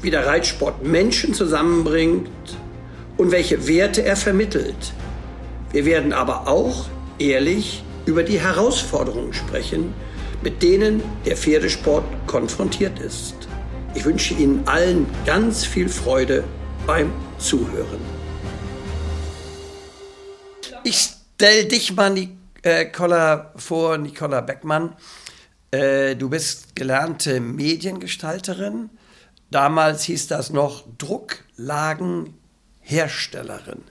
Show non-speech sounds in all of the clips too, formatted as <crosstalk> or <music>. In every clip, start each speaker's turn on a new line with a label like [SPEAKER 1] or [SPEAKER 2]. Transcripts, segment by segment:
[SPEAKER 1] wie der Reitsport Menschen zusammenbringt und welche Werte er vermittelt. Wir werden aber auch ehrlich über die Herausforderungen sprechen, mit denen der Pferdesport konfrontiert ist. Ich wünsche Ihnen allen ganz viel Freude beim Zuhören. Ich stelle dich mal, Nicola, vor, Nicola Beckmann. Äh, du bist gelernte Mediengestalterin. Damals hieß das noch Drucklagenherstellerin.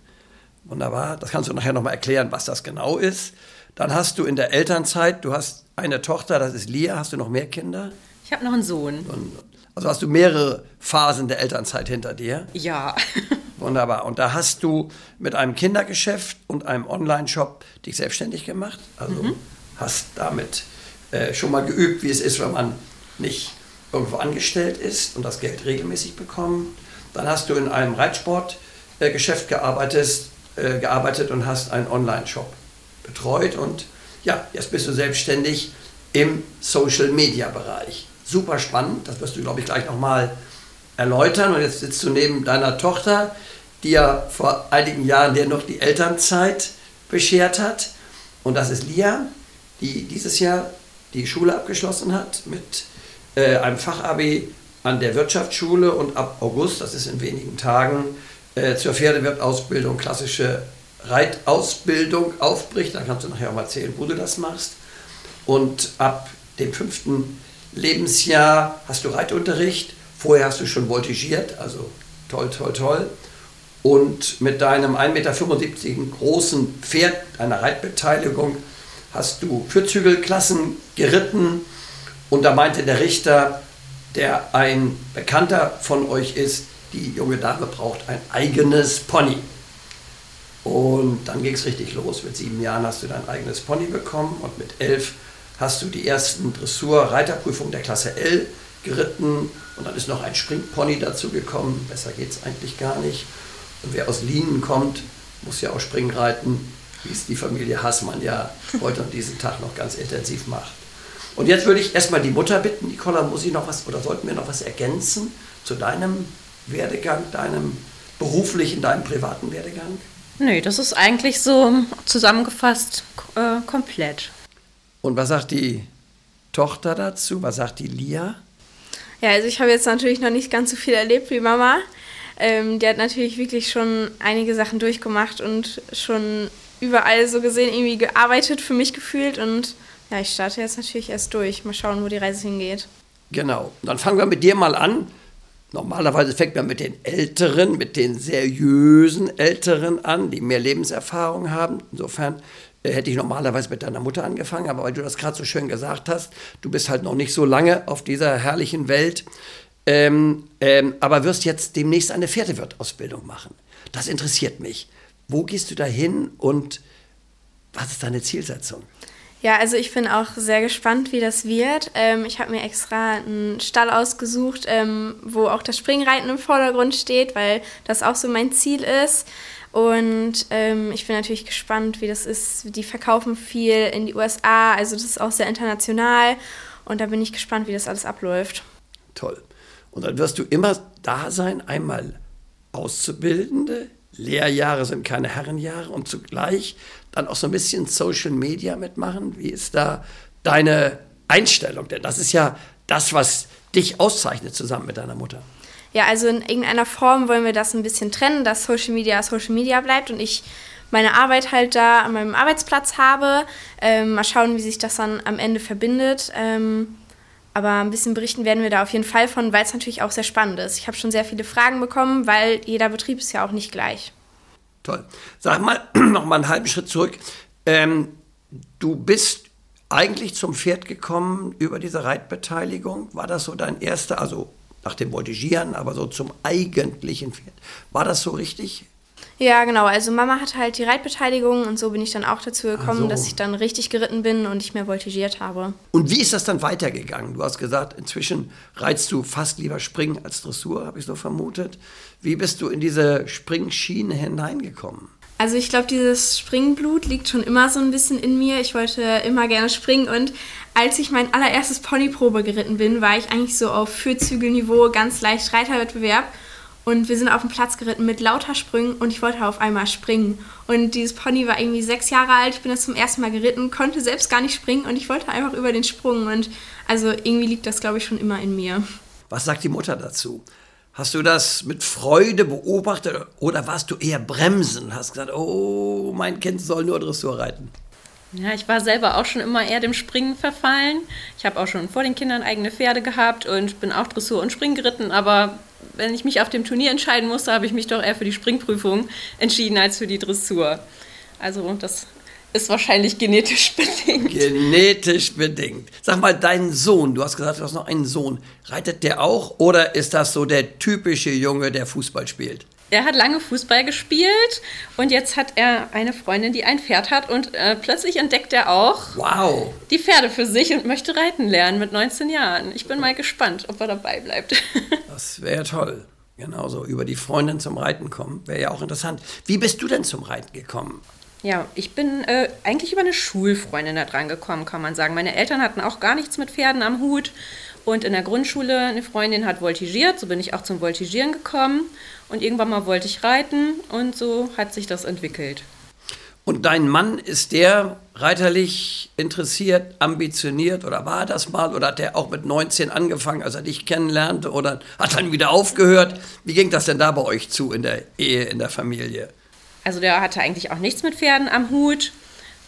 [SPEAKER 1] Wunderbar. Das kannst du nachher nochmal erklären, was das genau ist. Dann hast du in der Elternzeit, du hast eine Tochter, das ist Lia. Hast du noch mehr Kinder?
[SPEAKER 2] Ich habe noch einen Sohn.
[SPEAKER 1] Also hast du mehrere Phasen der Elternzeit hinter dir?
[SPEAKER 2] Ja. <laughs>
[SPEAKER 1] Wunderbar. Und da hast du mit einem Kindergeschäft und einem Online-Shop dich selbstständig gemacht. Also mhm. hast damit äh, schon mal geübt, wie es ist, wenn man nicht irgendwo angestellt ist und das Geld regelmäßig bekommt. Dann hast du in einem Reitsportgeschäft gearbeitet, äh, gearbeitet und hast einen Online-Shop betreut. Und ja, jetzt bist du selbstständig im Social-Media-Bereich. Super spannend, das wirst du, glaube ich, gleich nochmal erläutern. Und jetzt sitzt du neben deiner Tochter, die ja vor einigen Jahren dir noch die Elternzeit beschert hat. Und das ist Lia, die dieses Jahr die Schule abgeschlossen hat mit äh, einem Fachabi an der Wirtschaftsschule und ab August, das ist in wenigen Tagen, äh, zur Pferdewirtausbildung, klassische Reitausbildung aufbricht. Dann kannst du nachher auch mal erzählen, wo du das machst. Und ab dem fünften Lebensjahr hast du Reitunterricht. Vorher hast du schon voltigiert, also toll, toll, toll. Und mit deinem 1,75 Meter großen Pferd, einer Reitbeteiligung, hast du Vierzügelklassen geritten und da meinte der Richter, der ein Bekannter von euch ist, die junge Dame braucht ein eigenes Pony. Und dann ging es richtig los. Mit sieben Jahren hast du dein eigenes Pony bekommen und mit elf hast du die ersten Dressur-Reiterprüfungen der Klasse L geritten und dann ist noch ein Springpony dazu gekommen. Besser geht es eigentlich gar nicht. Und wer aus Lienen kommt, muss ja auch Springen reiten wie es die Familie Hassmann ja heute an diesem Tag noch ganz intensiv macht. Und jetzt würde ich erstmal die Mutter bitten, Nicola, muss ich noch was oder sollten wir noch was ergänzen zu deinem Werdegang, deinem beruflichen, deinem privaten Werdegang?
[SPEAKER 2] Nö, das ist eigentlich so zusammengefasst äh, komplett.
[SPEAKER 1] Und was sagt die Tochter dazu? Was sagt die Lia?
[SPEAKER 3] Ja, also ich habe jetzt natürlich noch nicht ganz so viel erlebt wie Mama. Ähm, die hat natürlich wirklich schon einige Sachen durchgemacht und schon überall so gesehen irgendwie gearbeitet für mich gefühlt und ja, ich starte jetzt natürlich erst durch. Mal schauen, wo die Reise hingeht.
[SPEAKER 1] Genau. Dann fangen wir mit dir mal an. Normalerweise fängt man mit den Älteren, mit den seriösen Älteren an, die mehr Lebenserfahrung haben. Insofern äh, hätte ich normalerweise mit deiner Mutter angefangen, aber weil du das gerade so schön gesagt hast, du bist halt noch nicht so lange auf dieser herrlichen Welt, ähm, ähm, aber wirst jetzt demnächst eine Pferdewirtausbildung machen. Das interessiert mich. Wo gehst du da hin und was ist deine Zielsetzung?
[SPEAKER 3] Ja, also ich bin auch sehr gespannt, wie das wird. Ähm, ich habe mir extra einen Stall ausgesucht, ähm, wo auch das Springreiten im Vordergrund steht, weil das auch so mein Ziel ist. Und ähm, ich bin natürlich gespannt, wie das ist. Die verkaufen viel in die USA, also das ist auch sehr international. Und da bin ich gespannt, wie das alles abläuft.
[SPEAKER 1] Toll. Und dann wirst du immer da sein, einmal Auszubildende, Lehrjahre sind keine Herrenjahre und zugleich dann auch so ein bisschen Social Media mitmachen? Wie ist da deine Einstellung? Denn das ist ja das, was dich auszeichnet zusammen mit deiner Mutter.
[SPEAKER 3] Ja, also in irgendeiner Form wollen wir das ein bisschen trennen, dass Social Media Social Media bleibt und ich meine Arbeit halt da an meinem Arbeitsplatz habe. Ähm, mal schauen, wie sich das dann am Ende verbindet. Ähm, aber ein bisschen berichten werden wir da auf jeden Fall von, weil es natürlich auch sehr spannend ist. Ich habe schon sehr viele Fragen bekommen, weil jeder Betrieb ist ja auch nicht gleich.
[SPEAKER 1] Toll. Sag mal <clears throat> noch mal einen halben Schritt zurück. Ähm, du bist eigentlich zum Pferd gekommen über diese Reitbeteiligung. War das so dein erster, also nach dem Voltigieren, aber so zum eigentlichen Pferd. War das so richtig?
[SPEAKER 3] Ja, genau. Also Mama hatte halt die Reitbeteiligung und so bin ich dann auch dazu gekommen,
[SPEAKER 1] so.
[SPEAKER 3] dass ich dann richtig geritten bin und nicht mehr voltigiert habe.
[SPEAKER 1] Und wie ist das dann weitergegangen? Du hast gesagt, inzwischen reizt du fast lieber Springen als Dressur, habe ich so vermutet. Wie bist du in diese Springschiene hineingekommen?
[SPEAKER 3] Also ich glaube, dieses Springblut liegt schon immer so ein bisschen in mir. Ich wollte immer gerne springen und als ich mein allererstes Ponyprobe geritten bin, war ich eigentlich so auf Fürzügelniveau, ganz leicht Reiterwettbewerb. Und wir sind auf dem Platz geritten mit lauter Sprüngen und ich wollte auf einmal springen. Und dieses Pony war irgendwie sechs Jahre alt, ich bin das zum ersten Mal geritten, konnte selbst gar nicht springen und ich wollte einfach über den Sprung. Und also irgendwie liegt das, glaube ich, schon immer in mir.
[SPEAKER 1] Was sagt die Mutter dazu? Hast du das mit Freude beobachtet oder warst du eher bremsen? Hast gesagt, oh, mein Kind soll nur Dressur reiten?
[SPEAKER 2] Ja, ich war selber auch schon immer eher dem Springen verfallen. Ich habe auch schon vor den Kindern eigene Pferde gehabt und bin auch Dressur und Springen geritten, aber wenn ich mich auf dem Turnier entscheiden musste, habe ich mich doch eher für die Springprüfung entschieden als für die Dressur. Also das ist wahrscheinlich genetisch <laughs> bedingt.
[SPEAKER 1] Genetisch bedingt. Sag mal, dein Sohn, du hast gesagt, du hast noch einen Sohn. Reitet der auch oder ist das so der typische Junge, der Fußball spielt?
[SPEAKER 2] Er hat lange Fußball gespielt und jetzt hat er eine Freundin, die ein Pferd hat und äh, plötzlich entdeckt er auch
[SPEAKER 1] wow.
[SPEAKER 2] die Pferde für sich und möchte reiten lernen mit 19 Jahren. Ich bin mal gespannt, ob er dabei bleibt. <laughs>
[SPEAKER 1] das wäre toll. Genauso über die Freundin zum Reiten kommen, wäre ja auch interessant. Wie bist du denn zum Reiten gekommen?
[SPEAKER 2] Ja, ich bin äh, eigentlich über eine Schulfreundin da dran gekommen, kann man sagen. Meine Eltern hatten auch gar nichts mit Pferden am Hut. Und in der Grundschule eine Freundin hat voltigiert, so bin ich auch zum Voltigieren gekommen. Und irgendwann mal wollte ich reiten und so hat sich das entwickelt.
[SPEAKER 1] Und dein Mann, ist der reiterlich interessiert, ambitioniert oder war das mal? Oder hat er auch mit 19 angefangen, als er dich kennenlernte oder hat dann wieder aufgehört? Wie ging das denn da bei euch zu in der Ehe, in der Familie?
[SPEAKER 2] Also der hatte eigentlich auch nichts mit Pferden am Hut.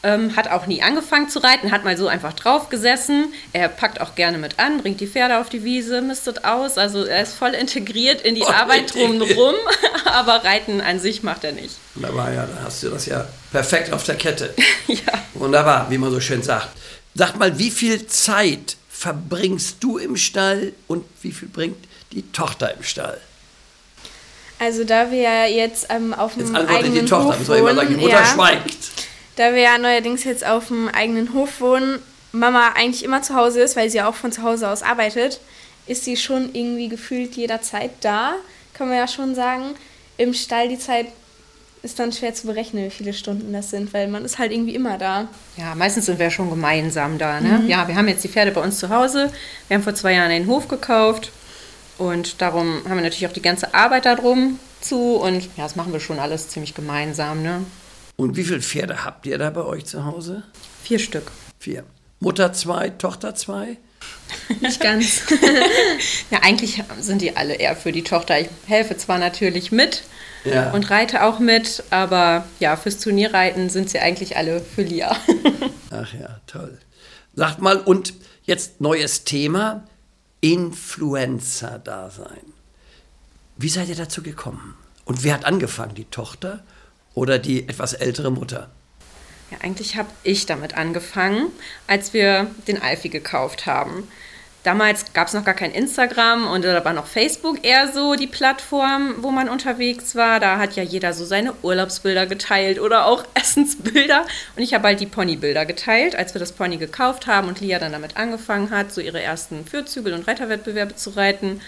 [SPEAKER 2] Ähm, hat auch nie angefangen zu reiten, hat mal so einfach drauf gesessen. Er packt auch gerne mit an, bringt die Pferde auf die Wiese, mistet aus. Also er ist voll integriert in die voll <laughs> Arbeit drumherum, <laughs> aber Reiten an sich macht er nicht.
[SPEAKER 1] Wunderbar, ja, da hast du das ja perfekt auf der Kette. <laughs>
[SPEAKER 2] ja.
[SPEAKER 1] Wunderbar, wie man so schön sagt. Sag mal, wie viel Zeit verbringst du im Stall und wie viel bringt die Tochter im Stall?
[SPEAKER 3] Also da wir jetzt ähm, auf dem
[SPEAKER 1] jetzt
[SPEAKER 3] eigenen
[SPEAKER 1] die Tochter,
[SPEAKER 3] Hof
[SPEAKER 1] soll wohnen, sagen, die Mutter
[SPEAKER 3] ja,
[SPEAKER 1] schweigt.
[SPEAKER 3] Da wir ja neuerdings jetzt auf dem eigenen Hof wohnen, Mama eigentlich immer zu Hause ist, weil sie auch von zu Hause aus arbeitet, ist sie schon irgendwie gefühlt jederzeit da, kann man ja schon sagen. Im Stall die Zeit ist dann schwer zu berechnen, wie viele Stunden das sind, weil man ist halt irgendwie immer da.
[SPEAKER 2] Ja, meistens sind wir schon gemeinsam da. Ne? Mhm. Ja, wir haben jetzt die Pferde bei uns zu Hause. Wir haben vor zwei Jahren einen Hof gekauft und darum haben wir natürlich auch die ganze Arbeit darum zu und ja, das machen wir schon alles ziemlich gemeinsam. Ne?
[SPEAKER 1] Und wie viele Pferde habt ihr da bei euch zu Hause?
[SPEAKER 2] Vier Stück.
[SPEAKER 1] Vier. Mutter zwei, Tochter zwei? <laughs>
[SPEAKER 2] Nicht ganz. <laughs> ja, eigentlich sind die alle eher für die Tochter. Ich helfe zwar natürlich mit ja. und reite auch mit, aber ja, fürs Turnierreiten sind sie eigentlich alle für Lia. <laughs>
[SPEAKER 1] Ach ja, toll. Sagt mal, und jetzt neues Thema: Influencer-Dasein. Wie seid ihr dazu gekommen? Und wer hat angefangen, die Tochter oder die etwas ältere Mutter?
[SPEAKER 2] Ja, eigentlich habe ich damit angefangen, als wir den Alfie gekauft haben. Damals gab es noch gar kein Instagram und da war noch Facebook eher so die Plattform, wo man unterwegs war. Da hat ja jeder so seine Urlaubsbilder geteilt oder auch <laughs> Essensbilder. Und ich habe halt die Ponybilder geteilt, als wir das Pony gekauft haben und Lia dann damit angefangen hat, so ihre ersten Fürzügel und Reiterwettbewerbe zu reiten.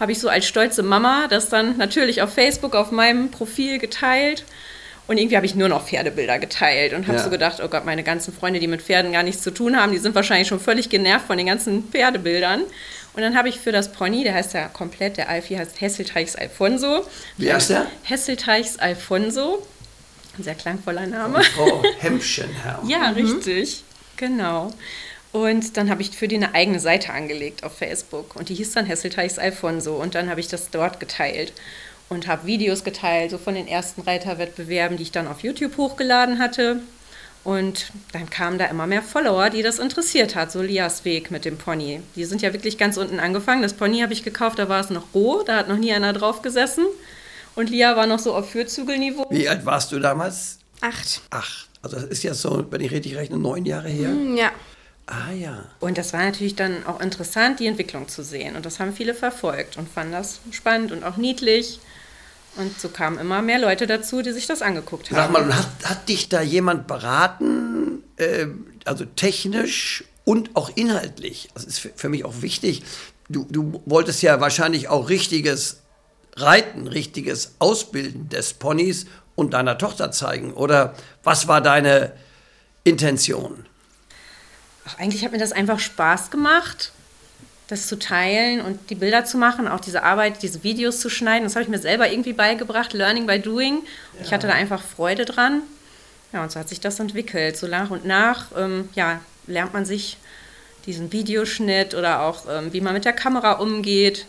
[SPEAKER 2] Habe ich so als stolze Mama das dann natürlich auf Facebook auf meinem Profil geteilt. Und irgendwie habe ich nur noch Pferdebilder geteilt und habe ja. so gedacht, oh Gott, meine ganzen Freunde, die mit Pferden gar nichts zu tun haben, die sind wahrscheinlich schon völlig genervt von den ganzen Pferdebildern. Und dann habe ich für das Pony, der heißt ja komplett, der Alfie heißt Hesselteichs Alfonso.
[SPEAKER 1] Wie heißt der?
[SPEAKER 2] Hesselteichs Alfonso. Ein sehr klangvoller Name. <laughs>
[SPEAKER 1] Frau Hemschenherr.
[SPEAKER 2] ja, mhm. richtig. Genau. Und dann habe ich für die eine eigene Seite angelegt auf Facebook. Und die hieß dann Hesselteichs Alfonso. Und dann habe ich das dort geteilt und habe Videos geteilt, so von den ersten Reiterwettbewerben, die ich dann auf YouTube hochgeladen hatte. Und dann kamen da immer mehr Follower, die das interessiert hat, so Lias Weg mit dem Pony. Die sind ja wirklich ganz unten angefangen. Das Pony habe ich gekauft, da war es noch roh, da hat noch nie einer drauf gesessen. Und Lia war noch so auf Fürzügelniveau.
[SPEAKER 1] Wie alt warst du damals?
[SPEAKER 3] Acht.
[SPEAKER 1] Acht. Also das ist ja so, wenn ich richtig rechne, neun Jahre her.
[SPEAKER 3] Mm, ja.
[SPEAKER 1] Ah ja.
[SPEAKER 2] Und das war natürlich dann auch interessant, die Entwicklung zu sehen. Und das haben viele verfolgt und fanden das spannend und auch niedlich. Und so kamen immer mehr Leute dazu, die sich das angeguckt haben.
[SPEAKER 1] Sag mal, hat, hat dich da jemand beraten, äh, also technisch und auch inhaltlich? Das ist für, für mich auch wichtig. Du, du wolltest ja wahrscheinlich auch richtiges Reiten, richtiges Ausbilden des Ponys und deiner Tochter zeigen. Oder was war deine Intention?
[SPEAKER 2] Ach, eigentlich hat mir das einfach Spaß gemacht, das zu teilen und die Bilder zu machen, auch diese Arbeit, diese Videos zu schneiden. Das habe ich mir selber irgendwie beigebracht, Learning by Doing. Ja. Ich hatte da einfach Freude dran. Ja, und so hat sich das entwickelt. So nach und nach ähm, ja, lernt man sich diesen Videoschnitt oder auch, ähm, wie man mit der Kamera umgeht.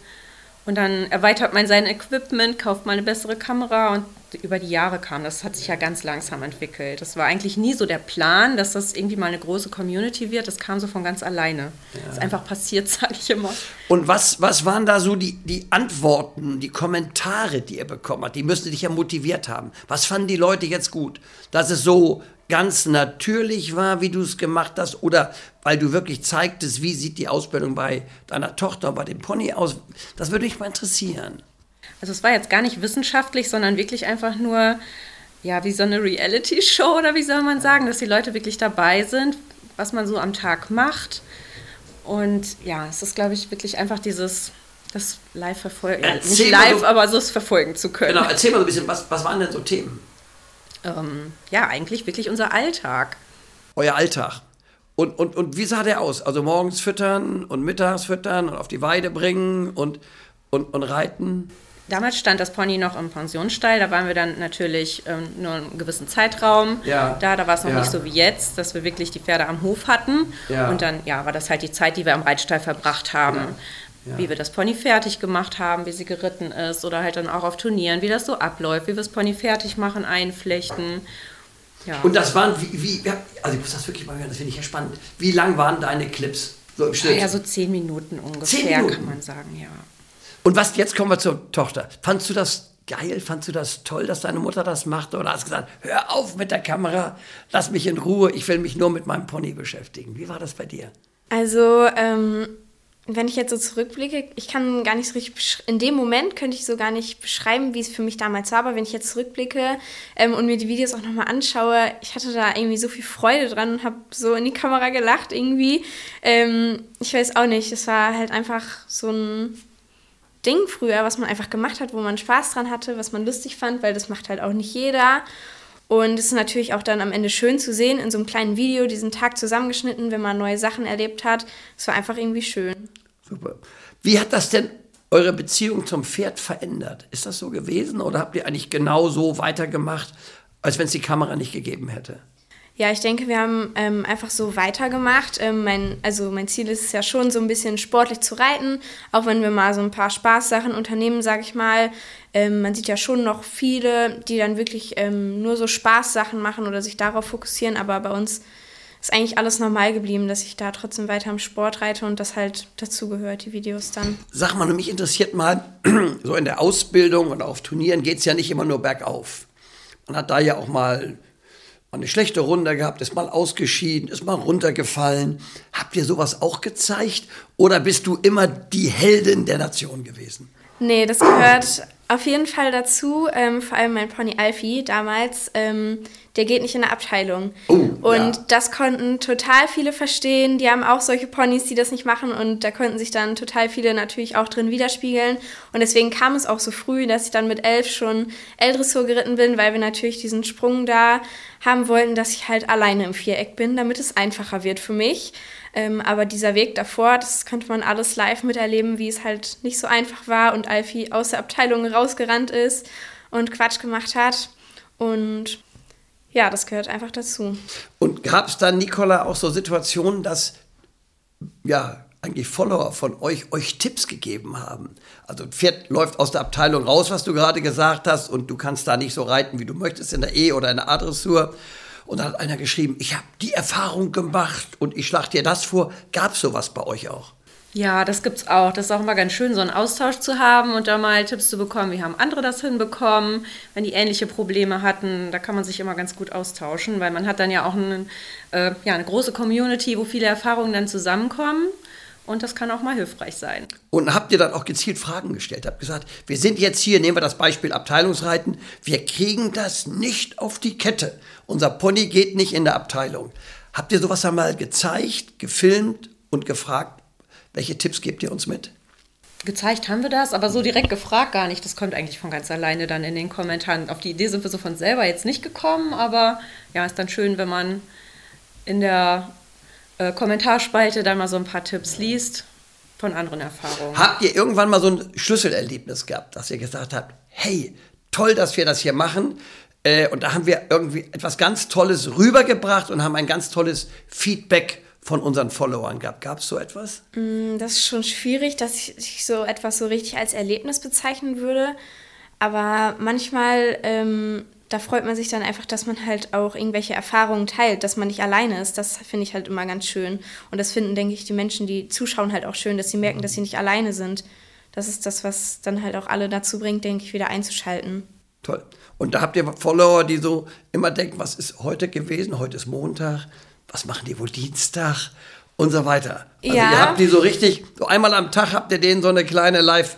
[SPEAKER 2] Und dann erweitert man sein Equipment, kauft mal eine bessere Kamera und über die Jahre kam. Das hat sich ja ganz langsam entwickelt. Das war eigentlich nie so der Plan, dass das irgendwie mal eine große Community wird. Das kam so von ganz alleine. Ja. Das ist einfach passiert, <laughs> sage ich immer.
[SPEAKER 1] Und was, was waren da so die, die Antworten, die Kommentare, die ihr bekommen habt? Die müssten dich ja motiviert haben. Was fanden die Leute jetzt gut? Dass es so ganz natürlich war, wie du es gemacht hast, oder weil du wirklich zeigtest, wie sieht die Ausbildung bei deiner Tochter, bei dem Pony aus? Das würde mich mal interessieren.
[SPEAKER 2] Also es war jetzt gar nicht wissenschaftlich, sondern wirklich einfach nur, ja, wie so eine Reality-Show oder wie soll man sagen, dass die Leute wirklich dabei sind, was man so am Tag macht. Und ja, es ist, glaube ich, wirklich einfach dieses, das live verfolgen, nicht live, so, aber so es verfolgen zu können.
[SPEAKER 1] Genau, erzähl mal so ein bisschen, was, was waren denn so Themen?
[SPEAKER 2] Ähm, ja, eigentlich wirklich unser Alltag.
[SPEAKER 1] Euer Alltag. Und, und, und wie sah der aus? Also morgens füttern und mittags füttern und auf die Weide bringen und, und, und reiten?
[SPEAKER 2] Damals stand das Pony noch im Pensionsstall. Da waren wir dann natürlich ähm, nur einen gewissen Zeitraum ja. da. Da war es noch ja. nicht so wie jetzt, dass wir wirklich die Pferde am Hof hatten. Ja. Und dann ja, war das halt die Zeit, die wir am Reitstall verbracht haben. Wie wir das Pony fertig gemacht haben, wie sie geritten ist oder halt dann auch auf Turnieren, wie das so abläuft, wie wir das Pony fertig machen, einflechten.
[SPEAKER 1] Und das waren, wie, wie, also ich muss das wirklich mal hören, das finde ich ja spannend. Wie lang waren deine Clips
[SPEAKER 2] so im Schnitt? Ja, so zehn Minuten ungefähr, zehn Minuten. kann man sagen, ja.
[SPEAKER 1] Und was, jetzt kommen wir zur Tochter. Fandst du das geil? Fandst du das toll, dass deine Mutter das macht? Oder hast du gesagt, hör auf mit der Kamera, lass mich in Ruhe, ich will mich nur mit meinem Pony beschäftigen? Wie war das bei dir?
[SPEAKER 3] Also, ähm, wenn ich jetzt so zurückblicke, ich kann gar nicht so richtig, in dem Moment könnte ich so gar nicht beschreiben, wie es für mich damals war, aber wenn ich jetzt zurückblicke ähm, und mir die Videos auch nochmal anschaue, ich hatte da irgendwie so viel Freude dran und habe so in die Kamera gelacht irgendwie. Ähm, ich weiß auch nicht, es war halt einfach so ein Ding früher, was man einfach gemacht hat, wo man Spaß dran hatte, was man lustig fand, weil das macht halt auch nicht jeder. Und es ist natürlich auch dann am Ende schön zu sehen, in so einem kleinen Video diesen Tag zusammengeschnitten, wenn man neue Sachen erlebt hat. Es war einfach irgendwie schön.
[SPEAKER 1] Super. Wie hat das denn eure Beziehung zum Pferd verändert? Ist das so gewesen oder habt ihr eigentlich genau so weitergemacht, als wenn es die Kamera nicht gegeben hätte?
[SPEAKER 3] Ja, ich denke, wir haben ähm, einfach so weitergemacht. Ähm, mein, also mein Ziel ist es ja schon, so ein bisschen sportlich zu reiten, auch wenn wir mal so ein paar Spaßsachen unternehmen, sage ich mal. Ähm, man sieht ja schon noch viele, die dann wirklich ähm, nur so Spaßsachen machen oder sich darauf fokussieren, aber bei uns ist eigentlich alles normal geblieben, dass ich da trotzdem weiter am Sport reite und das halt dazu gehört, die Videos dann.
[SPEAKER 1] Sag mal, mich interessiert mal, <clears throat> so in der Ausbildung und auf Turnieren geht es ja nicht immer nur bergauf. Man hat da ja auch mal eine schlechte Runde gehabt, ist mal ausgeschieden, ist mal runtergefallen. Habt ihr sowas auch gezeigt oder bist du immer die Heldin der Nation gewesen?
[SPEAKER 3] Nee, das gehört auf jeden Fall dazu. Ähm, vor allem mein Pony Alfie damals, ähm, der geht nicht in der Abteilung. Oh, und ja. das konnten total viele verstehen. Die haben auch solche Ponys, die das nicht machen. Und da konnten sich dann total viele natürlich auch drin widerspiegeln. Und deswegen kam es auch so früh, dass ich dann mit elf schon L-Dressur geritten bin, weil wir natürlich diesen Sprung da haben wollten, dass ich halt alleine im Viereck bin, damit es einfacher wird für mich. Ähm, aber dieser Weg davor, das konnte man alles live miterleben, wie es halt nicht so einfach war und Alfie aus der Abteilung rausgerannt ist und Quatsch gemacht hat. Und ja, das gehört einfach dazu.
[SPEAKER 1] Und gab es dann, Nicola, auch so Situationen, dass ja eigentlich Follower von euch euch Tipps gegeben haben? Also ein Pferd läuft aus der Abteilung raus, was du gerade gesagt hast, und du kannst da nicht so reiten, wie du möchtest in der E- oder in der A-Dressur. Und da hat einer geschrieben, ich habe die Erfahrung gemacht und ich schlage dir das vor. Gab es sowas bei euch auch?
[SPEAKER 2] Ja, das gibt's auch. Das ist auch immer ganz schön, so einen Austausch zu haben und da mal Tipps zu bekommen. Wie haben andere das hinbekommen, wenn die ähnliche Probleme hatten? Da kann man sich immer ganz gut austauschen, weil man hat dann ja auch einen, äh, ja, eine große Community, wo viele Erfahrungen dann zusammenkommen. Und das kann auch mal hilfreich sein.
[SPEAKER 1] Und habt ihr dann auch gezielt Fragen gestellt? Habt gesagt, wir sind jetzt hier, nehmen wir das Beispiel Abteilungsreiten, wir kriegen das nicht auf die Kette. Unser Pony geht nicht in der Abteilung. Habt ihr sowas einmal gezeigt, gefilmt und gefragt, welche Tipps gebt ihr uns mit?
[SPEAKER 2] Gezeigt haben wir das, aber so direkt gefragt gar nicht. Das kommt eigentlich von ganz alleine dann in den Kommentaren. Auf die Idee sind wir so von selber jetzt nicht gekommen, aber ja, ist dann schön, wenn man in der äh, Kommentarspalte dann mal so ein paar Tipps liest von anderen Erfahrungen.
[SPEAKER 1] Habt ihr irgendwann mal so ein Schlüsselerlebnis gehabt, dass ihr gesagt habt, hey, toll, dass wir das hier machen. Äh, und da haben wir irgendwie etwas ganz Tolles rübergebracht und haben ein ganz tolles Feedback von unseren Followern gehabt. Gab es so etwas?
[SPEAKER 3] Mm, das ist schon schwierig, dass ich so etwas so richtig als Erlebnis bezeichnen würde. Aber manchmal ähm, da freut man sich dann einfach, dass man halt auch irgendwelche Erfahrungen teilt, dass man nicht alleine ist. Das finde ich halt immer ganz schön. Und das finden, denke ich, die Menschen, die zuschauen, halt auch schön, dass sie merken, dass sie nicht alleine sind. Das ist das, was dann halt auch alle dazu bringt, denke ich, wieder einzuschalten.
[SPEAKER 1] Toll. Und da habt ihr Follower, die so immer denken, was ist heute gewesen? Heute ist Montag. Was machen die wohl Dienstag? Und so weiter. Also ja. ihr habt die so richtig, so einmal am Tag habt ihr denen so eine kleine Live-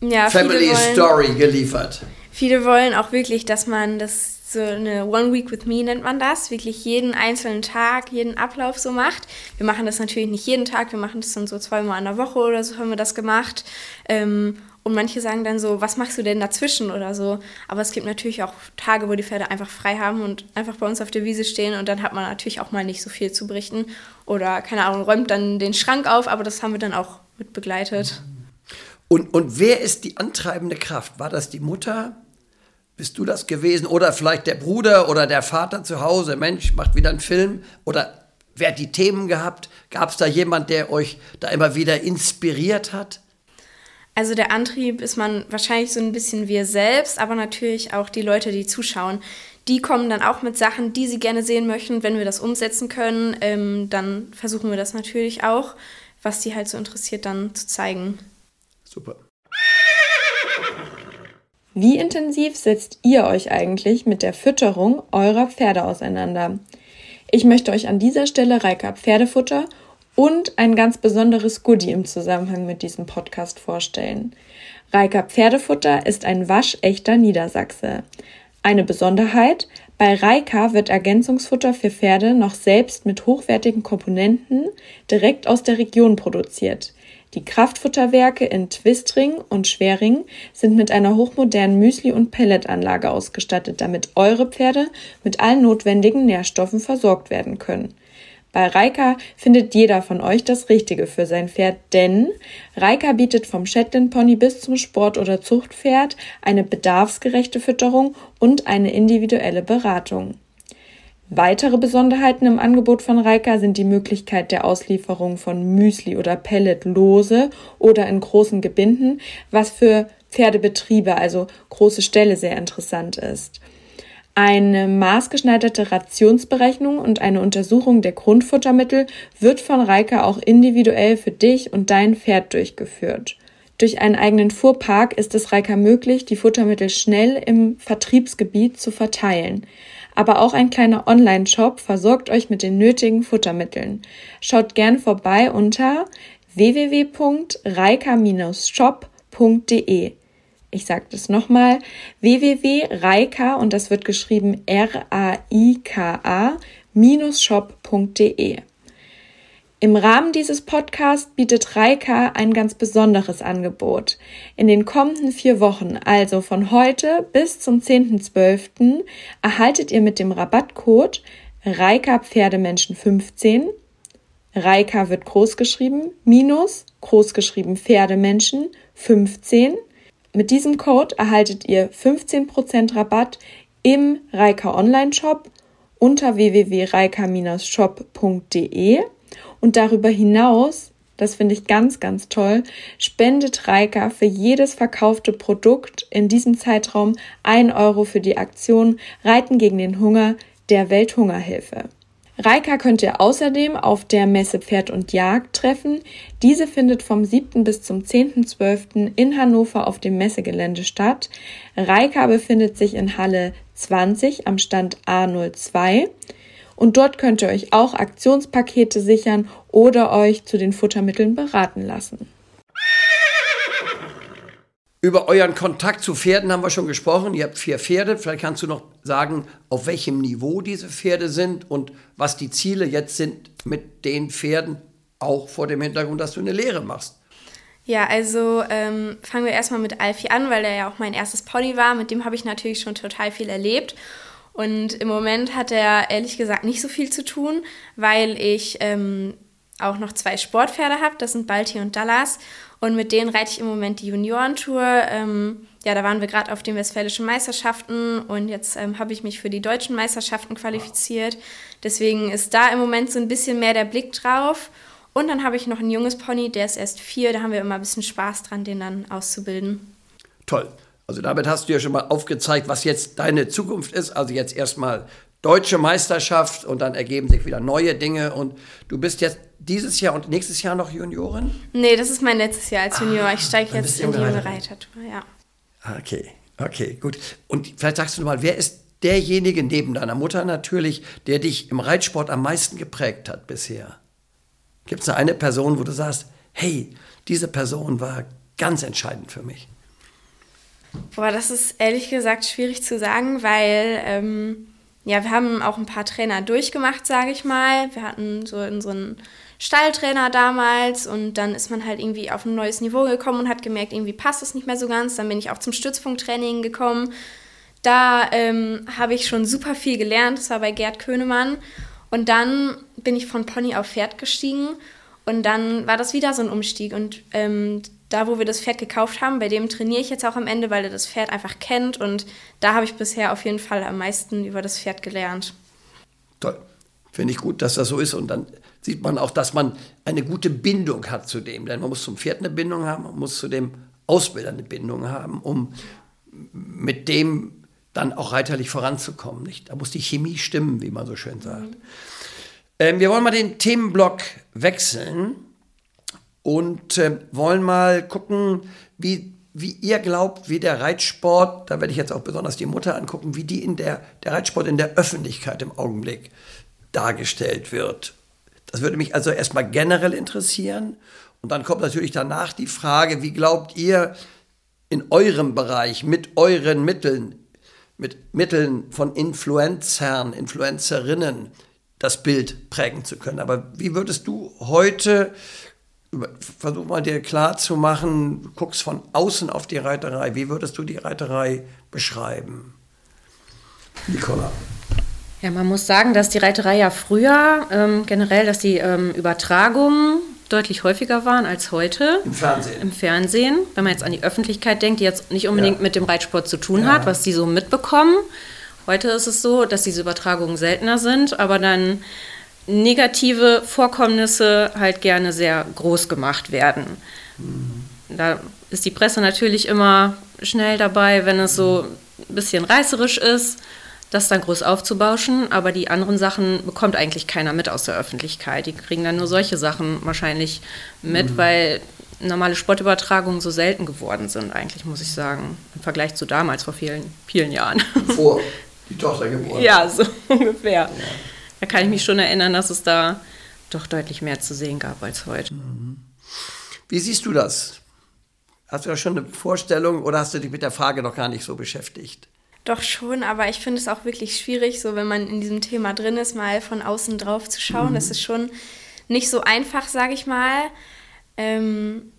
[SPEAKER 1] ja, Family Story geliefert
[SPEAKER 3] viele wollen auch wirklich, dass man das so eine One Week with Me nennt man das, wirklich jeden einzelnen Tag, jeden Ablauf so macht. Wir machen das natürlich nicht jeden Tag, wir machen das dann so zweimal in der Woche oder so haben wir das gemacht. Ähm, und manche sagen dann so, was machst du denn dazwischen oder so. Aber es gibt natürlich auch Tage, wo die Pferde einfach frei haben und einfach bei uns auf der Wiese stehen und dann hat man natürlich auch mal nicht so viel zu berichten. Oder, keine Ahnung, räumt dann den Schrank auf, aber das haben wir dann auch mit begleitet.
[SPEAKER 1] Und, und wer ist die antreibende Kraft? War das die Mutter? Bist du das gewesen? Oder vielleicht der Bruder oder der Vater zu Hause? Mensch, macht wieder einen Film? Oder wer hat die Themen gehabt? Gab es da jemand, der euch da immer wieder inspiriert hat?
[SPEAKER 3] Also der Antrieb ist man wahrscheinlich so ein bisschen wir selbst, aber natürlich auch die Leute, die zuschauen. Die kommen dann auch mit Sachen, die sie gerne sehen möchten. Wenn wir das umsetzen können, ähm, dann versuchen wir das natürlich auch, was die halt so interessiert, dann zu zeigen.
[SPEAKER 1] Super.
[SPEAKER 4] Wie intensiv setzt ihr euch eigentlich mit der Fütterung eurer Pferde auseinander? Ich möchte euch an dieser Stelle Reika Pferdefutter und ein ganz besonderes Goodie im Zusammenhang mit diesem Podcast vorstellen. Reika Pferdefutter ist ein waschechter Niedersachse. Eine Besonderheit, bei Reika wird Ergänzungsfutter für Pferde noch selbst mit hochwertigen Komponenten direkt aus der Region produziert. Die Kraftfutterwerke in Twistring und Schwering sind mit einer hochmodernen Müsli- und Pelletanlage ausgestattet, damit eure Pferde mit allen notwendigen Nährstoffen versorgt werden können. Bei Reika findet jeder von euch das Richtige für sein Pferd, denn Reika bietet vom Shetland Pony bis zum Sport- oder Zuchtpferd eine bedarfsgerechte Fütterung und eine individuelle Beratung. Weitere Besonderheiten im Angebot von Reika sind die Möglichkeit der Auslieferung von Müsli oder Pellet lose oder in großen Gebinden, was für Pferdebetriebe, also große Ställe, sehr interessant ist. Eine maßgeschneiderte Rationsberechnung und eine Untersuchung der Grundfuttermittel wird von Reika auch individuell für dich und dein Pferd durchgeführt. Durch einen eigenen Fuhrpark ist es Reika möglich, die Futtermittel schnell im Vertriebsgebiet zu verteilen aber auch ein kleiner Online-Shop versorgt euch mit den nötigen Futtermitteln. Schaut gern vorbei unter www.reika-shop.de. Ich sage das nochmal, www.reika und das wird geschrieben R-A-I-K-A-shop.de. Im Rahmen dieses Podcasts bietet Reika ein ganz besonderes Angebot. In den kommenden vier Wochen, also von heute bis zum 10.12., erhaltet ihr mit dem Rabattcode Reika Pferdemenschen 15 Reika wird großgeschrieben, minus großgeschrieben Pferdemenschen 15. Mit diesem Code erhaltet ihr 15% Rabatt im Reika Online Shop unter www.reika-shop.de und darüber hinaus, das finde ich ganz, ganz toll, spendet Reika für jedes verkaufte Produkt in diesem Zeitraum ein Euro für die Aktion Reiten gegen den Hunger der Welthungerhilfe. Reika könnt ihr außerdem auf der Messe Pferd und Jagd treffen. Diese findet vom 7. bis zum 10.12. in Hannover auf dem Messegelände statt. Reika befindet sich in Halle 20 am Stand A02. Und dort könnt ihr euch auch Aktionspakete sichern oder euch zu den Futtermitteln beraten lassen.
[SPEAKER 1] Über euren Kontakt zu Pferden haben wir schon gesprochen. Ihr habt vier Pferde. Vielleicht kannst du noch sagen, auf welchem Niveau diese Pferde sind und was die Ziele jetzt sind mit den Pferden, auch vor dem Hintergrund, dass du eine Lehre machst.
[SPEAKER 3] Ja, also ähm, fangen wir erstmal mit Alfie an, weil er ja auch mein erstes Pony war. Mit dem habe ich natürlich schon total viel erlebt. Und im Moment hat er ehrlich gesagt nicht so viel zu tun, weil ich ähm, auch noch zwei Sportpferde habe. Das sind Balti und Dallas. Und mit denen reite ich im Moment die Juniorentour. Ähm, ja, da waren wir gerade auf den westfälischen Meisterschaften und jetzt ähm, habe ich mich für die deutschen Meisterschaften qualifiziert. Deswegen ist da im Moment so ein bisschen mehr der Blick drauf. Und dann habe ich noch ein junges Pony, der ist erst vier. Da haben wir immer ein bisschen Spaß dran, den dann auszubilden.
[SPEAKER 1] Toll. Also damit hast du ja schon mal aufgezeigt, was jetzt deine Zukunft ist. Also jetzt erstmal deutsche Meisterschaft und dann ergeben sich wieder neue Dinge. Und du bist jetzt dieses Jahr und nächstes Jahr noch Juniorin?
[SPEAKER 3] Nee, das ist mein letztes Jahr als Junior. Ah, ich steige jetzt in die junge Reitertour, ja.
[SPEAKER 1] Okay, okay, gut. Und vielleicht sagst du mal, wer ist derjenige neben deiner Mutter natürlich, der dich im Reitsport am meisten geprägt hat bisher? Gibt es eine Person, wo du sagst, hey, diese Person war ganz entscheidend für mich?
[SPEAKER 3] Boah, das ist ehrlich gesagt schwierig zu sagen, weil ähm, ja, wir haben auch ein paar Trainer durchgemacht, sage ich mal. Wir hatten so unseren Stalltrainer damals und dann ist man halt irgendwie auf ein neues Niveau gekommen und hat gemerkt, irgendwie passt es nicht mehr so ganz. Dann bin ich auch zum Stützpunkttraining gekommen. Da ähm, habe ich schon super viel gelernt. Das war bei Gerd Könemann. Und dann bin ich von Pony auf Pferd gestiegen und dann war das wieder so ein Umstieg. Und ähm, da, wo wir das Pferd gekauft haben, bei dem trainiere ich jetzt auch am Ende, weil er das Pferd einfach kennt. Und da habe ich bisher auf jeden Fall am meisten über das Pferd gelernt.
[SPEAKER 1] Toll. Finde ich gut, dass das so ist. Und dann sieht man auch, dass man eine gute Bindung hat zu dem. Denn man muss zum Pferd eine Bindung haben, man muss zu dem Ausbilder eine Bindung haben, um mit dem dann auch reiterlich voranzukommen. Nicht? Da muss die Chemie stimmen, wie man so schön sagt. Mhm. Ähm, wir wollen mal den Themenblock wechseln und äh, wollen mal gucken, wie, wie ihr glaubt, wie der Reitsport, da werde ich jetzt auch besonders die Mutter angucken, wie die in der, der Reitsport in der Öffentlichkeit im Augenblick dargestellt wird. Das würde mich also erstmal generell interessieren. Und dann kommt natürlich danach die Frage, wie glaubt ihr in eurem Bereich mit euren Mitteln, mit Mitteln von Influencern, Influencerinnen das Bild prägen zu können. Aber wie würdest du heute, versuch mal dir klar zu machen, du guckst von außen auf die Reiterei, wie würdest du die Reiterei beschreiben? Nicola.
[SPEAKER 2] Ja, man muss sagen, dass die Reiterei ja früher ähm, generell, dass die ähm, Übertragungen deutlich häufiger waren als heute.
[SPEAKER 1] Im Fernsehen.
[SPEAKER 2] Im Fernsehen. Wenn man jetzt an die Öffentlichkeit denkt, die jetzt nicht unbedingt ja. mit dem Reitsport zu tun ja. hat, was die so mitbekommen. Heute ist es so, dass diese Übertragungen seltener sind, aber dann negative Vorkommnisse halt gerne sehr groß gemacht werden. Mhm. Da ist die Presse natürlich immer schnell dabei, wenn es so ein bisschen reißerisch ist das dann groß aufzubauschen, aber die anderen Sachen bekommt eigentlich keiner mit aus der Öffentlichkeit. Die kriegen dann nur solche Sachen wahrscheinlich mit, mhm. weil normale Sportübertragungen so selten geworden sind, eigentlich, muss ich sagen, im Vergleich zu damals, vor vielen, vielen Jahren.
[SPEAKER 1] Vor <laughs> die Tochter geboren
[SPEAKER 2] Ja, so <laughs> ungefähr. Ja. Da kann ich mich schon erinnern, dass es da doch deutlich mehr zu sehen gab als heute. Mhm.
[SPEAKER 1] Wie siehst du das? Hast du da schon eine Vorstellung oder hast du dich mit der Frage noch gar nicht so beschäftigt?
[SPEAKER 3] Doch schon, aber ich finde es auch wirklich schwierig, so wenn man in diesem Thema drin ist, mal von außen drauf zu schauen. Mhm. Das ist schon nicht so einfach, sage ich mal. Ähm,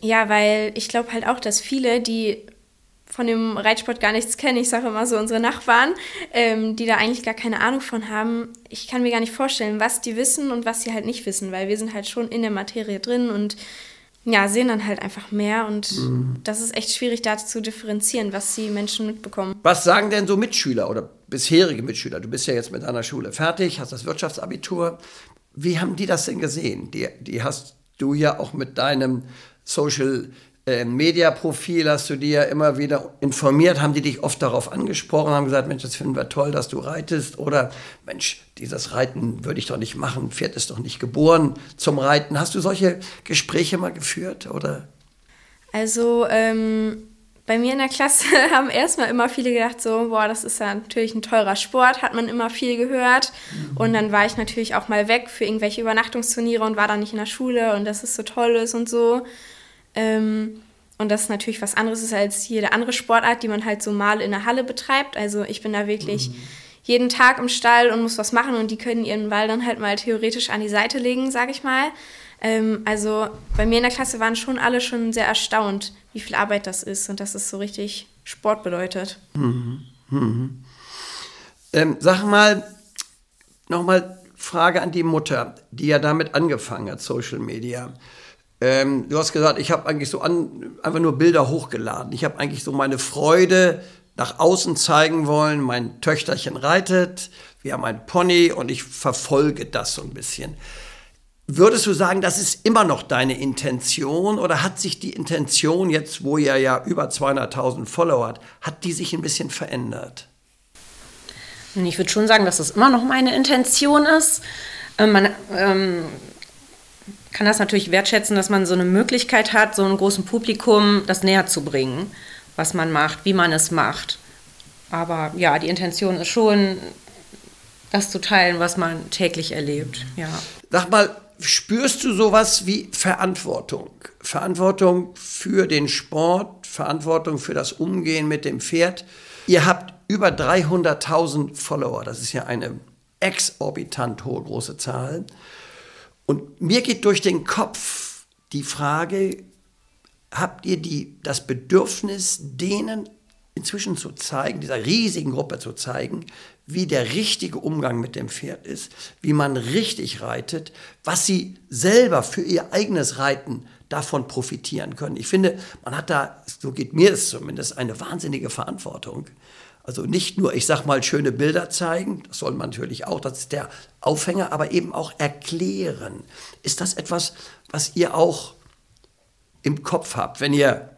[SPEAKER 3] ja, weil ich glaube halt auch, dass viele, die von dem Reitsport gar nichts kennen, ich sage immer so unsere Nachbarn, ähm, die da eigentlich gar keine Ahnung von haben, ich kann mir gar nicht vorstellen, was die wissen und was sie halt nicht wissen, weil wir sind halt schon in der Materie drin und ja, sehen dann halt einfach mehr und mhm. das ist echt schwierig da zu differenzieren, was die Menschen mitbekommen.
[SPEAKER 1] Was sagen denn so Mitschüler oder bisherige Mitschüler? Du bist ja jetzt mit deiner Schule fertig, hast das Wirtschaftsabitur. Wie haben die das denn gesehen? Die, die hast du ja auch mit deinem Social äh, Mediaprofil hast du dir ja immer wieder informiert, haben die dich oft darauf angesprochen, haben gesagt, Mensch, das finden wir toll, dass du reitest oder Mensch, dieses Reiten würde ich doch nicht machen, Pferd ist doch nicht geboren zum Reiten. Hast du solche Gespräche mal geführt oder?
[SPEAKER 3] Also ähm, bei mir in der Klasse <laughs> haben erstmal immer viele gedacht, so, boah, das ist ja natürlich ein teurer Sport, hat man immer viel gehört. Mhm. Und dann war ich natürlich auch mal weg für irgendwelche Übernachtungsturniere und war dann nicht in der Schule und dass es so toll ist und so. Ähm, und das ist natürlich was anderes ist als jede andere Sportart, die man halt so mal in der Halle betreibt. Also ich bin da wirklich mhm. jeden Tag im Stall und muss was machen und die können ihren Ball dann halt mal theoretisch an die Seite legen, sage ich mal. Ähm, also bei mir in der Klasse waren schon alle schon sehr erstaunt, wie viel Arbeit das ist und dass es so richtig Sport bedeutet. Mhm.
[SPEAKER 1] Mhm. Ähm, sag mal, nochmal Frage an die Mutter, die ja damit angefangen hat, Social Media. Ähm, du hast gesagt, ich habe eigentlich so an, einfach nur Bilder hochgeladen. Ich habe eigentlich so meine Freude nach außen zeigen wollen. Mein Töchterchen reitet, wir haben ein Pony und ich verfolge das so ein bisschen. Würdest du sagen, das ist immer noch deine Intention oder hat sich die Intention jetzt, wo ihr ja über 200.000 Follower hat, hat die sich ein bisschen verändert?
[SPEAKER 2] Ich würde schon sagen, dass das immer noch meine Intention ist. Ähm, man ähm, kann das natürlich wertschätzen, dass man so eine Möglichkeit hat, so einem großen Publikum das näher zu bringen, was man macht, wie man es macht. Aber ja, die Intention ist schon, das zu teilen, was man täglich erlebt. Ja.
[SPEAKER 1] Sag mal, spürst du sowas wie Verantwortung? Verantwortung für den Sport, Verantwortung für das Umgehen mit dem Pferd. Ihr habt über 300.000 Follower, das ist ja eine exorbitant hohe große Zahl. Und mir geht durch den Kopf die Frage, habt ihr die, das Bedürfnis, denen inzwischen zu zeigen, dieser riesigen Gruppe zu zeigen, wie der richtige Umgang mit dem Pferd ist, wie man richtig reitet, was sie selber für ihr eigenes Reiten davon profitieren können. Ich finde, man hat da, so geht mir es zumindest, eine wahnsinnige Verantwortung. Also nicht nur, ich sag mal, schöne Bilder zeigen, das soll man natürlich auch, das ist der Aufhänger, aber eben auch erklären. Ist das etwas, was ihr auch im Kopf habt, wenn ihr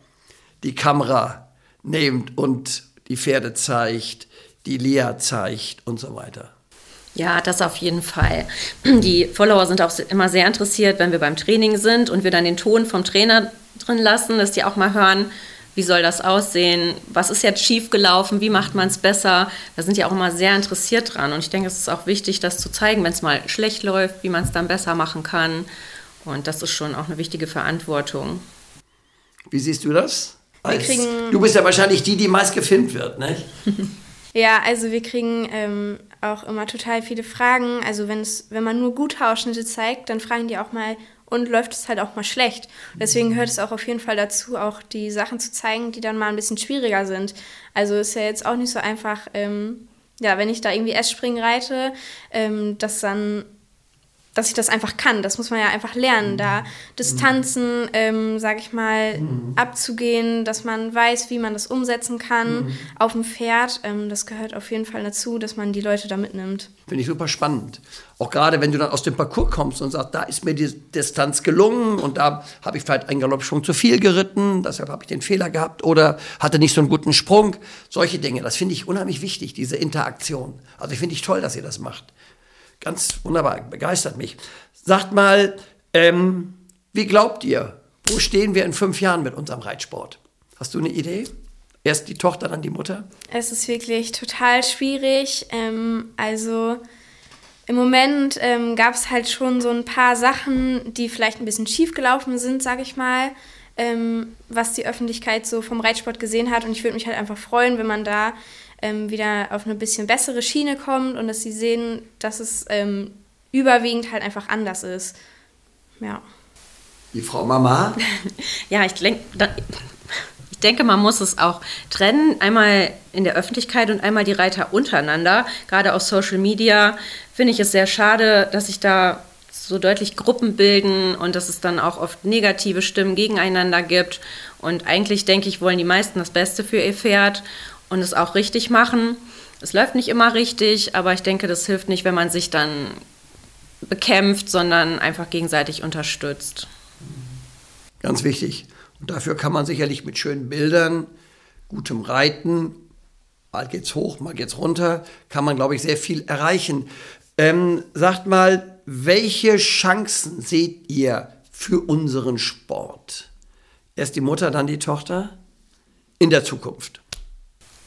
[SPEAKER 1] die Kamera nehmt und die Pferde zeigt, die Lea zeigt und so weiter.
[SPEAKER 2] Ja, das auf jeden Fall. Die Follower sind auch immer sehr interessiert, wenn wir beim Training sind und wir dann den Ton vom Trainer drin lassen, dass die auch mal hören, wie soll das aussehen, was ist jetzt schiefgelaufen, wie macht man es besser. Da sind die auch immer sehr interessiert dran. Und ich denke, es ist auch wichtig, das zu zeigen, wenn es mal schlecht läuft, wie man es dann besser machen kann. Und das ist schon auch eine wichtige Verantwortung.
[SPEAKER 1] Wie siehst du das? Als, du bist ja wahrscheinlich die, die meist gefilmt wird, ne? <laughs>
[SPEAKER 3] ja, also wir kriegen ähm, auch immer total viele Fragen. Also wenn man nur gute Ausschnitte zeigt, dann fragen die auch mal, und läuft es halt auch mal schlecht. Deswegen gehört es auch auf jeden Fall dazu, auch die Sachen zu zeigen, die dann mal ein bisschen schwieriger sind. Also ist ja jetzt auch nicht so einfach, ähm, ja, wenn ich da irgendwie S-Springen reite, ähm, dass dann dass ich das einfach kann. Das muss man ja einfach lernen, da Distanzen, ähm, sage ich mal, mhm. abzugehen, dass man weiß, wie man das umsetzen kann mhm. auf dem Pferd. Ähm, das gehört auf jeden Fall dazu, dass man die Leute da mitnimmt.
[SPEAKER 1] Finde ich super spannend. Auch gerade, wenn du dann aus dem Parcours kommst und sagst, da ist mir die Distanz gelungen und da habe ich vielleicht einen Galoppsprung zu viel geritten, deshalb habe ich den Fehler gehabt oder hatte nicht so einen guten Sprung. Solche Dinge, das finde ich unheimlich wichtig, diese Interaktion. Also ich finde ich toll, dass ihr das macht. Ganz wunderbar, begeistert mich. Sagt mal, ähm, wie glaubt ihr, wo stehen wir in fünf Jahren mit unserem Reitsport? Hast du eine Idee? Erst die Tochter, dann die Mutter?
[SPEAKER 3] Es ist wirklich total schwierig. Ähm, also im Moment ähm, gab es halt schon so ein paar Sachen, die vielleicht ein bisschen schief gelaufen sind, sage ich mal, ähm, was die Öffentlichkeit so vom Reitsport gesehen hat. Und ich würde mich halt einfach freuen, wenn man da ähm, wieder auf eine bisschen bessere Schiene kommt und dass sie sehen, dass es ähm, überwiegend halt einfach anders ist. Ja.
[SPEAKER 1] Die Frau Mama? <laughs>
[SPEAKER 2] ja, ich, denk, ich denke, man muss es auch trennen. Einmal in der Öffentlichkeit und einmal die Reiter untereinander. Gerade auf Social Media finde ich es sehr schade, dass sich da so deutlich Gruppen bilden und dass es dann auch oft negative Stimmen gegeneinander gibt. Und eigentlich denke ich, wollen die meisten das Beste für ihr Pferd und es auch richtig machen. Es läuft nicht immer richtig, aber ich denke, das hilft nicht, wenn man sich dann bekämpft, sondern einfach gegenseitig unterstützt.
[SPEAKER 1] Ganz wichtig. Und dafür kann man sicherlich mit schönen Bildern, gutem Reiten, mal geht's hoch, mal geht's runter, kann man, glaube ich, sehr viel erreichen. Ähm, sagt mal, welche Chancen seht ihr für unseren Sport? Erst die Mutter, dann die Tochter in der Zukunft.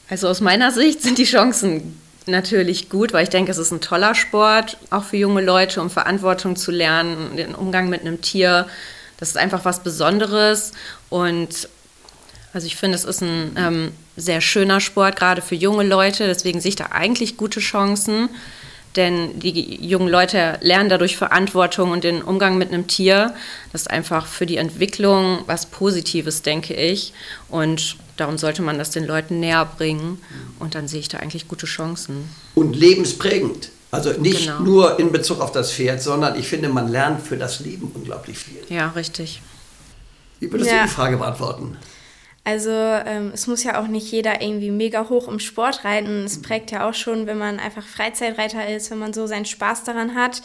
[SPEAKER 2] Also aus meiner Sicht sind die Chancen natürlich gut, weil ich denke, es ist ein toller Sport, auch für junge Leute, um Verantwortung zu lernen, den Umgang mit einem Tier. Das ist einfach was Besonderes und also ich finde, es ist ein ähm, sehr schöner Sport, gerade für junge Leute. Deswegen sehe ich da eigentlich gute Chancen. Denn die jungen Leute lernen dadurch Verantwortung und den Umgang mit einem Tier. Das ist einfach für die Entwicklung was Positives, denke ich. Und darum sollte man das den Leuten näher bringen. Und dann sehe ich da eigentlich gute Chancen.
[SPEAKER 1] Und lebensprägend. Also nicht genau. nur in Bezug auf das Pferd, sondern ich finde, man lernt für das Leben unglaublich viel.
[SPEAKER 2] Ja, richtig.
[SPEAKER 1] Wie würdest ja. du die Frage beantworten?
[SPEAKER 3] Also ähm, es muss ja auch nicht jeder irgendwie mega hoch im Sport reiten. Es prägt ja auch schon, wenn man einfach Freizeitreiter ist, wenn man so seinen Spaß daran hat.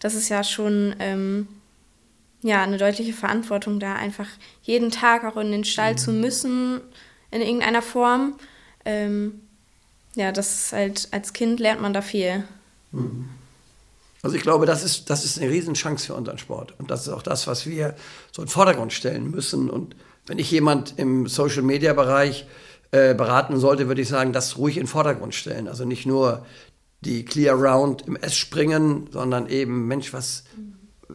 [SPEAKER 3] Das ist ja schon ähm, ja, eine deutliche Verantwortung da, einfach jeden Tag auch in den Stall mhm. zu müssen, in irgendeiner Form. Ähm, ja, das ist halt, als Kind lernt man da viel.
[SPEAKER 1] Mhm. Also ich glaube, das ist, das ist eine Riesenchance für unseren Sport. Und das ist auch das, was wir so in den Vordergrund stellen müssen und wenn ich jemand im Social-Media-Bereich äh, beraten sollte, würde ich sagen, das ruhig in den Vordergrund stellen. Also nicht nur die Clear Round im S springen, sondern eben, Mensch, was,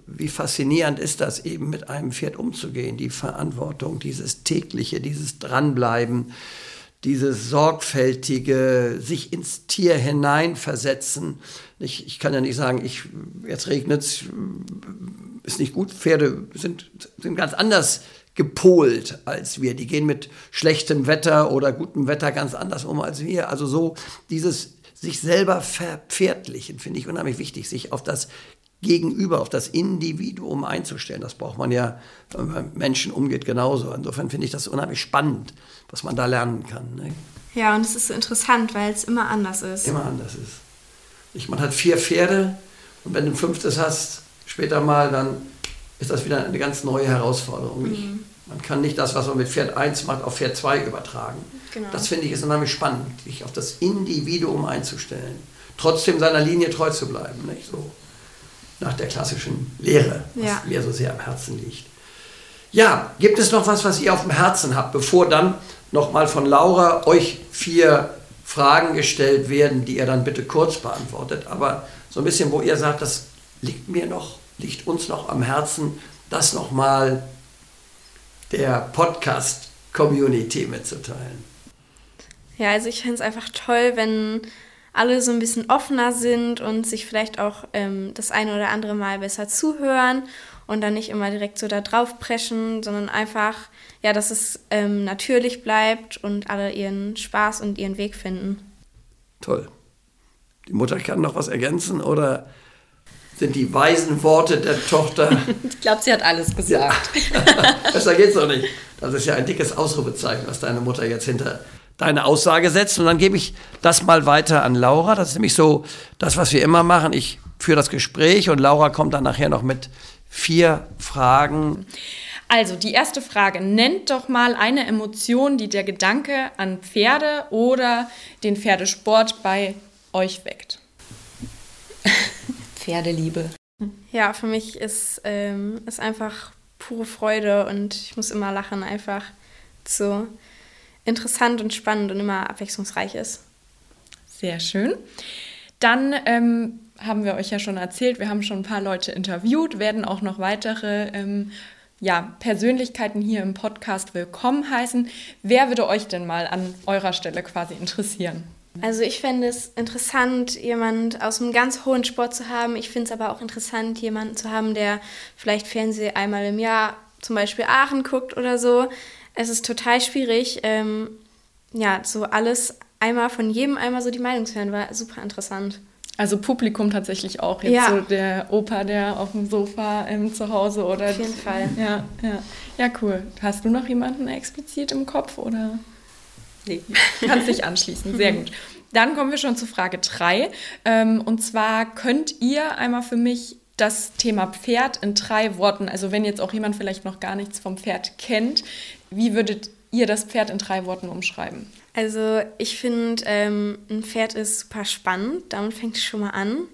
[SPEAKER 1] wie faszinierend ist das eben mit einem Pferd umzugehen, die Verantwortung, dieses tägliche, dieses Dranbleiben, dieses sorgfältige, sich ins Tier hineinversetzen. Ich, ich kann ja nicht sagen, ich, jetzt regnet es, ist nicht gut. Pferde sind, sind ganz anders gepolt als wir. Die gehen mit schlechtem Wetter oder gutem Wetter ganz anders um als wir. Also so dieses sich selber verpferdlichen finde ich unheimlich wichtig, sich auf das Gegenüber, auf das Individuum einzustellen. Das braucht man ja, wenn man mit Menschen umgeht, genauso. Insofern finde ich das unheimlich spannend, was man da lernen kann. Ne?
[SPEAKER 3] Ja, und es ist so interessant, weil es immer anders ist.
[SPEAKER 1] Immer anders ist. Ich, man hat vier Pferde und wenn du ein fünftes hast, später mal, dann ist das wieder eine ganz neue Herausforderung. Mhm. Man kann nicht das, was man mit Pferd 1 macht, auf Pferd 2 übertragen. Genau. Das finde ich ist unheimlich spannend, sich auf das Individuum einzustellen. Trotzdem seiner Linie treu zu bleiben. Nicht? So nach der klassischen Lehre, was ja. mir so sehr am Herzen liegt. Ja, gibt es noch was, was ihr auf dem Herzen habt, bevor dann nochmal von Laura euch vier Fragen gestellt werden, die ihr dann bitte kurz beantwortet. Aber so ein bisschen, wo ihr sagt, das liegt mir noch, liegt uns noch am Herzen, das nochmal der Podcast-Community mitzuteilen.
[SPEAKER 3] Ja, also ich finde es einfach toll, wenn alle so ein bisschen offener sind und sich vielleicht auch ähm, das eine oder andere Mal besser zuhören und dann nicht immer direkt so da drauf preschen, sondern einfach, ja, dass es ähm, natürlich bleibt und alle ihren Spaß und ihren Weg finden.
[SPEAKER 1] Toll. Die Mutter kann noch was ergänzen oder sind die weisen Worte der Tochter. <laughs>
[SPEAKER 2] ich glaube, sie hat alles gesagt.
[SPEAKER 1] Ja. <laughs> Besser geht's doch nicht. Das ist ja ein dickes Ausrufezeichen, was deine Mutter jetzt hinter deine Aussage setzt. Und dann gebe ich das mal weiter an Laura. Das ist nämlich so das, was wir immer machen. Ich führe das Gespräch und Laura kommt dann nachher noch mit vier Fragen.
[SPEAKER 4] Also die erste Frage, nennt doch mal eine Emotion, die der Gedanke an Pferde oder den Pferdesport bei euch weckt. <laughs>
[SPEAKER 2] Pferdeliebe.
[SPEAKER 3] Ja, für mich ist ähm, ist einfach pure Freude und ich muss immer lachen, einfach so interessant und spannend und immer abwechslungsreich ist.
[SPEAKER 4] Sehr schön. Dann ähm, haben wir euch ja schon erzählt, wir haben schon ein paar Leute interviewt, werden auch noch weitere ähm, ja, Persönlichkeiten hier im Podcast willkommen heißen. Wer würde euch denn mal an eurer Stelle quasi interessieren?
[SPEAKER 3] Also ich fände es interessant, jemand aus einem ganz hohen Sport zu haben. Ich finde es aber auch interessant, jemanden zu haben, der vielleicht Fernsehen einmal im Jahr zum Beispiel Aachen guckt oder so. Es ist total schwierig, ähm, ja, so alles einmal von jedem einmal so die Meinung zu hören, war super interessant.
[SPEAKER 4] Also Publikum tatsächlich auch. Jetzt ja. so der Opa, der auf dem Sofa ähm, zu Hause oder.
[SPEAKER 3] Auf jeden Fall.
[SPEAKER 4] Ja, ja. Ja, cool. Hast du noch jemanden explizit im Kopf oder? Nee, kannst dich anschließen. Sehr gut. Dann kommen wir schon zu Frage 3. Ähm, und zwar könnt ihr einmal für mich das Thema Pferd in drei Worten, also wenn jetzt auch jemand vielleicht noch gar nichts vom Pferd kennt, wie würdet ihr das Pferd in drei Worten umschreiben?
[SPEAKER 3] Also ich finde, ähm, ein Pferd ist super spannend, damit fängt es schon mal an.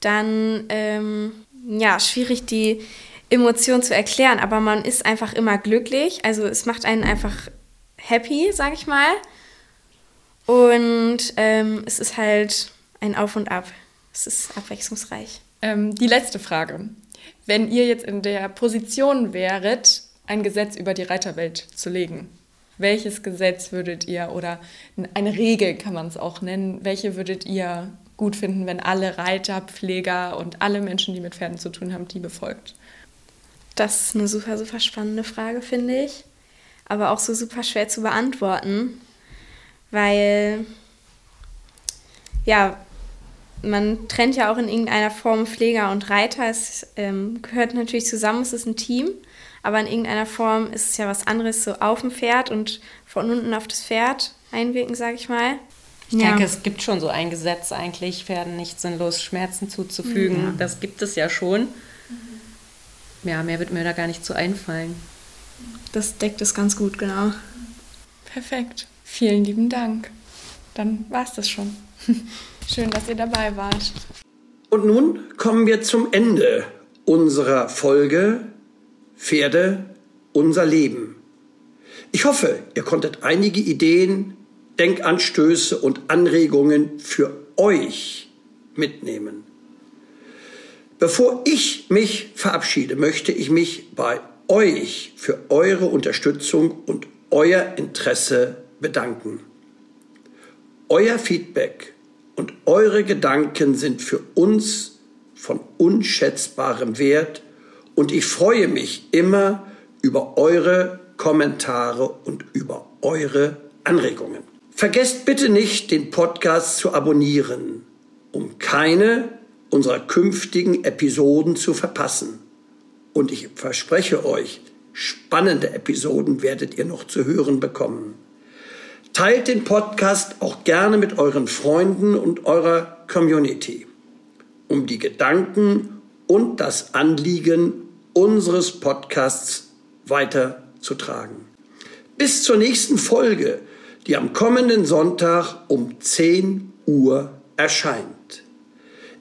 [SPEAKER 3] Dann, ähm, ja, schwierig die Emotionen zu erklären, aber man ist einfach immer glücklich. Also es macht einen einfach happy, sag ich mal. Und ähm, es ist halt ein Auf und Ab. Es ist abwechslungsreich.
[SPEAKER 4] Ähm, die letzte Frage. Wenn ihr jetzt in der Position wäret, ein Gesetz über die Reiterwelt zu legen, welches Gesetz würdet ihr oder eine Regel kann man es auch nennen, welche würdet ihr gut finden, wenn alle Reiter, Pfleger und alle Menschen, die mit Pferden zu tun haben, die befolgt?
[SPEAKER 3] Das ist eine super, super spannende Frage, finde ich. Aber auch so super schwer zu beantworten, weil ja, man trennt ja auch in irgendeiner Form Pfleger und Reiter. Es ähm, gehört natürlich zusammen, es ist ein Team, aber in irgendeiner Form ist es ja was anderes, so auf dem Pferd und von unten auf das Pferd einwirken, sage ich mal.
[SPEAKER 2] Ich ja. denke, es gibt schon so ein Gesetz eigentlich, Pferden nicht sinnlos Schmerzen zuzufügen. Ja. Das gibt es ja schon. Ja, mehr wird mir da gar nicht zu einfallen.
[SPEAKER 3] Das deckt es ganz gut, genau.
[SPEAKER 4] Perfekt. Vielen lieben Dank. Dann war es das schon. <laughs> Schön, dass ihr dabei wart.
[SPEAKER 1] Und nun kommen wir zum Ende unserer Folge Pferde, unser Leben. Ich hoffe, ihr konntet einige Ideen, Denkanstöße und Anregungen für euch mitnehmen. Bevor ich mich verabschiede, möchte ich mich bei euch für eure Unterstützung und euer Interesse bedanken. Euer Feedback und eure Gedanken sind für uns von unschätzbarem Wert und ich freue mich immer über eure Kommentare und über eure Anregungen. Vergesst bitte nicht, den Podcast zu abonnieren, um keine unserer künftigen Episoden zu verpassen. Und ich verspreche euch, spannende Episoden werdet ihr noch zu hören bekommen. Teilt den Podcast auch gerne mit euren Freunden und eurer Community, um die Gedanken und das Anliegen unseres Podcasts weiterzutragen. Bis zur nächsten Folge, die am kommenden Sonntag um 10 Uhr erscheint.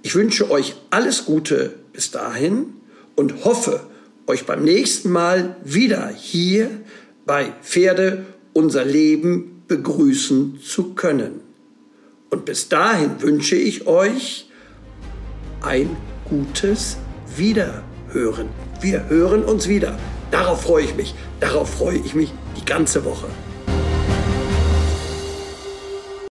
[SPEAKER 1] Ich wünsche euch alles Gute bis dahin und hoffe, euch beim nächsten Mal wieder hier bei Pferde unser Leben begrüßen zu können. Und bis dahin wünsche ich euch ein gutes Wiederhören. Wir hören uns wieder. Darauf freue ich mich. Darauf freue ich mich die ganze Woche.